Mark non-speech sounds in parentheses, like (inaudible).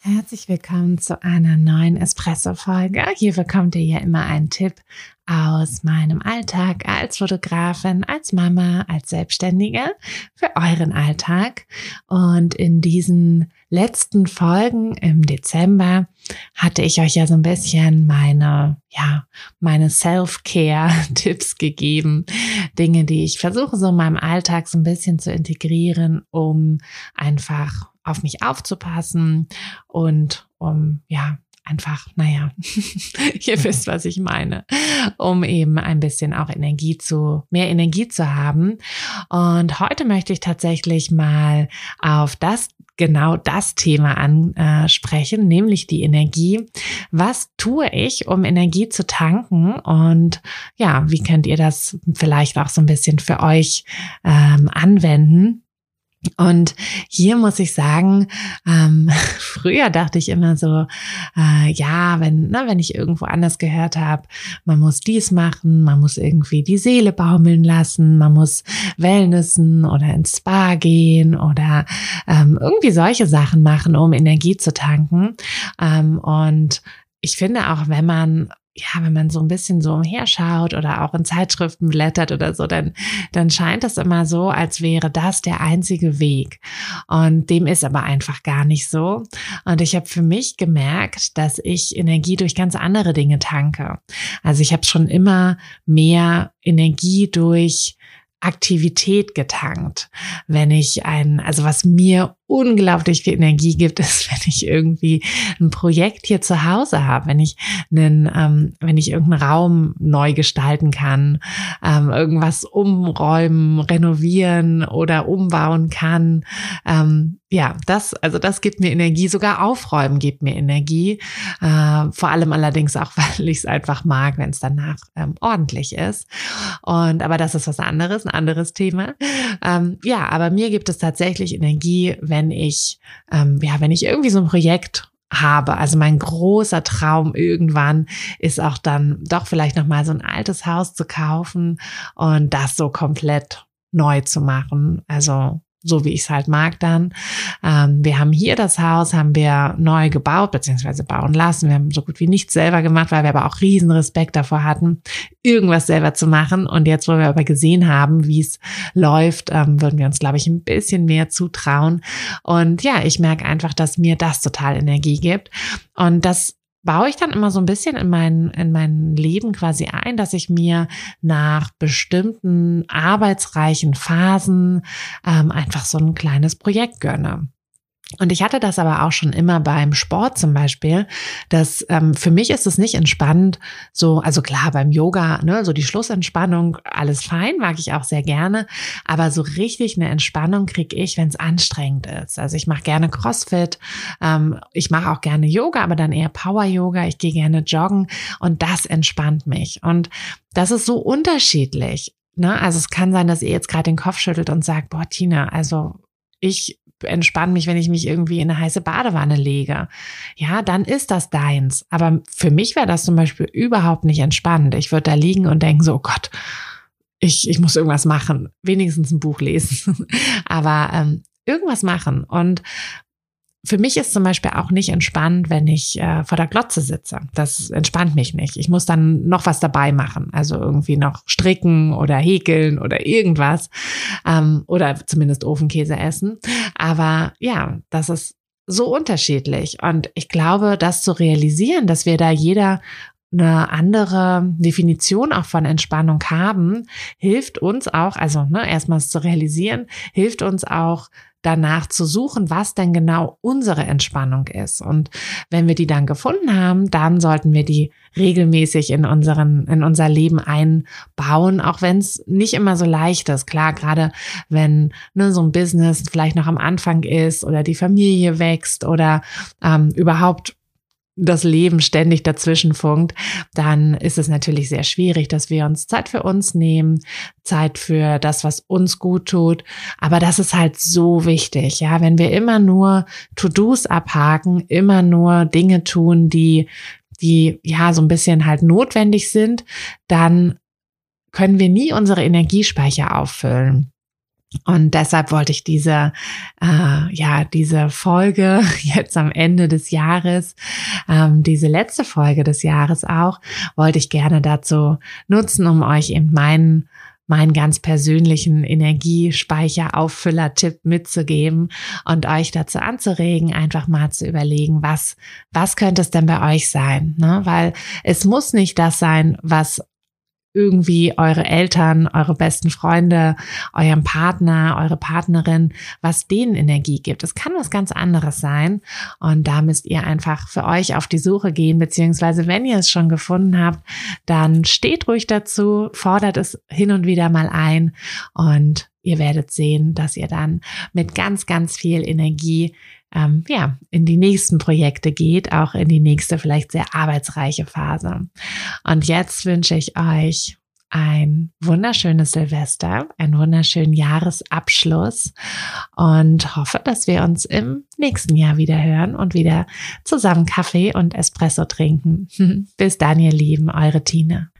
Herzlich willkommen zu einer neuen Espresso-Folge. Hier bekommt ihr ja immer einen Tipp aus meinem Alltag als Fotografin, als Mama, als Selbstständige für euren Alltag. Und in diesen letzten Folgen im Dezember hatte ich euch ja so ein bisschen meine, ja, meine Self-Care-Tipps gegeben. Dinge, die ich versuche so in meinem Alltag so ein bisschen zu integrieren, um einfach auf mich aufzupassen und um, ja, einfach, naja, (laughs) ihr wisst, was ich meine, um eben ein bisschen auch Energie zu, mehr Energie zu haben. Und heute möchte ich tatsächlich mal auf das genau das Thema ansprechen, nämlich die Energie. Was tue ich, um Energie zu tanken? Und ja, wie könnt ihr das vielleicht auch so ein bisschen für euch ähm, anwenden? Und hier muss ich sagen, ähm, (laughs) früher dachte ich immer so, äh, ja, wenn, ne, wenn ich irgendwo anders gehört habe, man muss dies machen, man muss irgendwie die Seele baumeln lassen, man muss Wellnessen oder ins Spa gehen oder ähm, irgendwie solche Sachen machen, um Energie zu tanken. Ähm, und ich finde auch, wenn man ja, wenn man so ein bisschen so umherschaut oder auch in Zeitschriften blättert oder so, dann, dann scheint es immer so, als wäre das der einzige Weg. Und dem ist aber einfach gar nicht so. Und ich habe für mich gemerkt, dass ich Energie durch ganz andere Dinge tanke. Also ich habe schon immer mehr Energie durch Aktivität getankt. Wenn ich ein, also was mir unglaublich viel Energie gibt, ist, (laughs) wenn ich irgendwie ein Projekt hier zu Hause habe, wenn ich einen, ähm, wenn ich irgendeinen Raum neu gestalten kann, ähm, irgendwas umräumen, renovieren oder umbauen kann. Ähm, ja, das, also das gibt mir Energie. Sogar Aufräumen gibt mir Energie. Äh, vor allem allerdings auch, (laughs) weil ich es einfach mag, wenn es danach ähm, ordentlich ist. Und aber das ist was anderes, ein anderes Thema. Ähm, ja, aber mir gibt es tatsächlich Energie, wenn wenn ich, ähm, ja, wenn ich irgendwie so ein Projekt habe. Also mein großer Traum irgendwann ist auch dann doch vielleicht noch mal so ein altes Haus zu kaufen und das so komplett neu zu machen. Also so wie ich es halt mag dann. Ähm, wir haben hier das Haus, haben wir neu gebaut, beziehungsweise bauen lassen. Wir haben so gut wie nichts selber gemacht, weil wir aber auch riesen Respekt davor hatten, irgendwas selber zu machen. Und jetzt, wo wir aber gesehen haben, wie es läuft, ähm, würden wir uns, glaube ich, ein bisschen mehr zutrauen. Und ja, ich merke einfach, dass mir das total Energie gibt. Und das baue ich dann immer so ein bisschen in mein, in mein Leben quasi ein, dass ich mir nach bestimmten arbeitsreichen Phasen ähm, einfach so ein kleines Projekt gönne. Und ich hatte das aber auch schon immer beim Sport zum Beispiel, dass ähm, für mich ist es nicht entspannend, so, also klar, beim Yoga, ne, so die Schlussentspannung, alles fein, mag ich auch sehr gerne, aber so richtig eine Entspannung kriege ich, wenn es anstrengend ist. Also ich mache gerne CrossFit, ähm, ich mache auch gerne Yoga, aber dann eher Power-Yoga, ich gehe gerne joggen und das entspannt mich. Und das ist so unterschiedlich. Ne? Also es kann sein, dass ihr jetzt gerade den Kopf schüttelt und sagt, boah, Tina, also ich entspanne mich, wenn ich mich irgendwie in eine heiße Badewanne lege. Ja, dann ist das deins. Aber für mich wäre das zum Beispiel überhaupt nicht entspannend. Ich würde da liegen und denken so, oh Gott, ich, ich muss irgendwas machen. Wenigstens ein Buch lesen. (laughs) Aber ähm, irgendwas machen. Und für mich ist zum Beispiel auch nicht entspannt, wenn ich äh, vor der Glotze sitze. Das entspannt mich nicht. Ich muss dann noch was dabei machen. Also irgendwie noch stricken oder häkeln oder irgendwas. Ähm, oder zumindest Ofenkäse essen. Aber ja, das ist so unterschiedlich. Und ich glaube, das zu realisieren, dass wir da jeder eine andere Definition auch von Entspannung haben, hilft uns auch, also ne, erstmals zu realisieren, hilft uns auch danach zu suchen, was denn genau unsere Entspannung ist. Und wenn wir die dann gefunden haben, dann sollten wir die regelmäßig in unseren, in unser Leben einbauen, auch wenn es nicht immer so leicht ist. Klar, gerade wenn ne, so ein Business vielleicht noch am Anfang ist oder die Familie wächst oder ähm, überhaupt das Leben ständig dazwischen funkt, dann ist es natürlich sehr schwierig, dass wir uns Zeit für uns nehmen, Zeit für das, was uns gut tut. Aber das ist halt so wichtig, ja, wenn wir immer nur To-Dos abhaken, immer nur Dinge tun, die, die ja so ein bisschen halt notwendig sind, dann können wir nie unsere Energiespeicher auffüllen. Und deshalb wollte ich diese, äh, ja, diese Folge (laughs) jetzt am Ende des Jahres, ähm, diese letzte Folge des Jahres auch, wollte ich gerne dazu nutzen, um euch eben meinen meinen ganz persönlichen Energiespeicher-Auffüller-Tipp mitzugeben und euch dazu anzuregen, einfach mal zu überlegen, was, was könnte es denn bei euch sein? Ne? Weil es muss nicht das sein, was irgendwie eure Eltern, eure besten Freunde, eurem Partner, eure Partnerin, was denen Energie gibt. Es kann was ganz anderes sein. Und da müsst ihr einfach für euch auf die Suche gehen, beziehungsweise wenn ihr es schon gefunden habt, dann steht ruhig dazu, fordert es hin und wieder mal ein und ihr werdet sehen, dass ihr dann mit ganz, ganz viel Energie ähm, ja, in die nächsten Projekte geht, auch in die nächste vielleicht sehr arbeitsreiche Phase. Und jetzt wünsche ich euch ein wunderschönes Silvester, einen wunderschönen Jahresabschluss und hoffe, dass wir uns im nächsten Jahr wieder hören und wieder zusammen Kaffee und Espresso trinken. (laughs) Bis dann, ihr Lieben, eure Tine.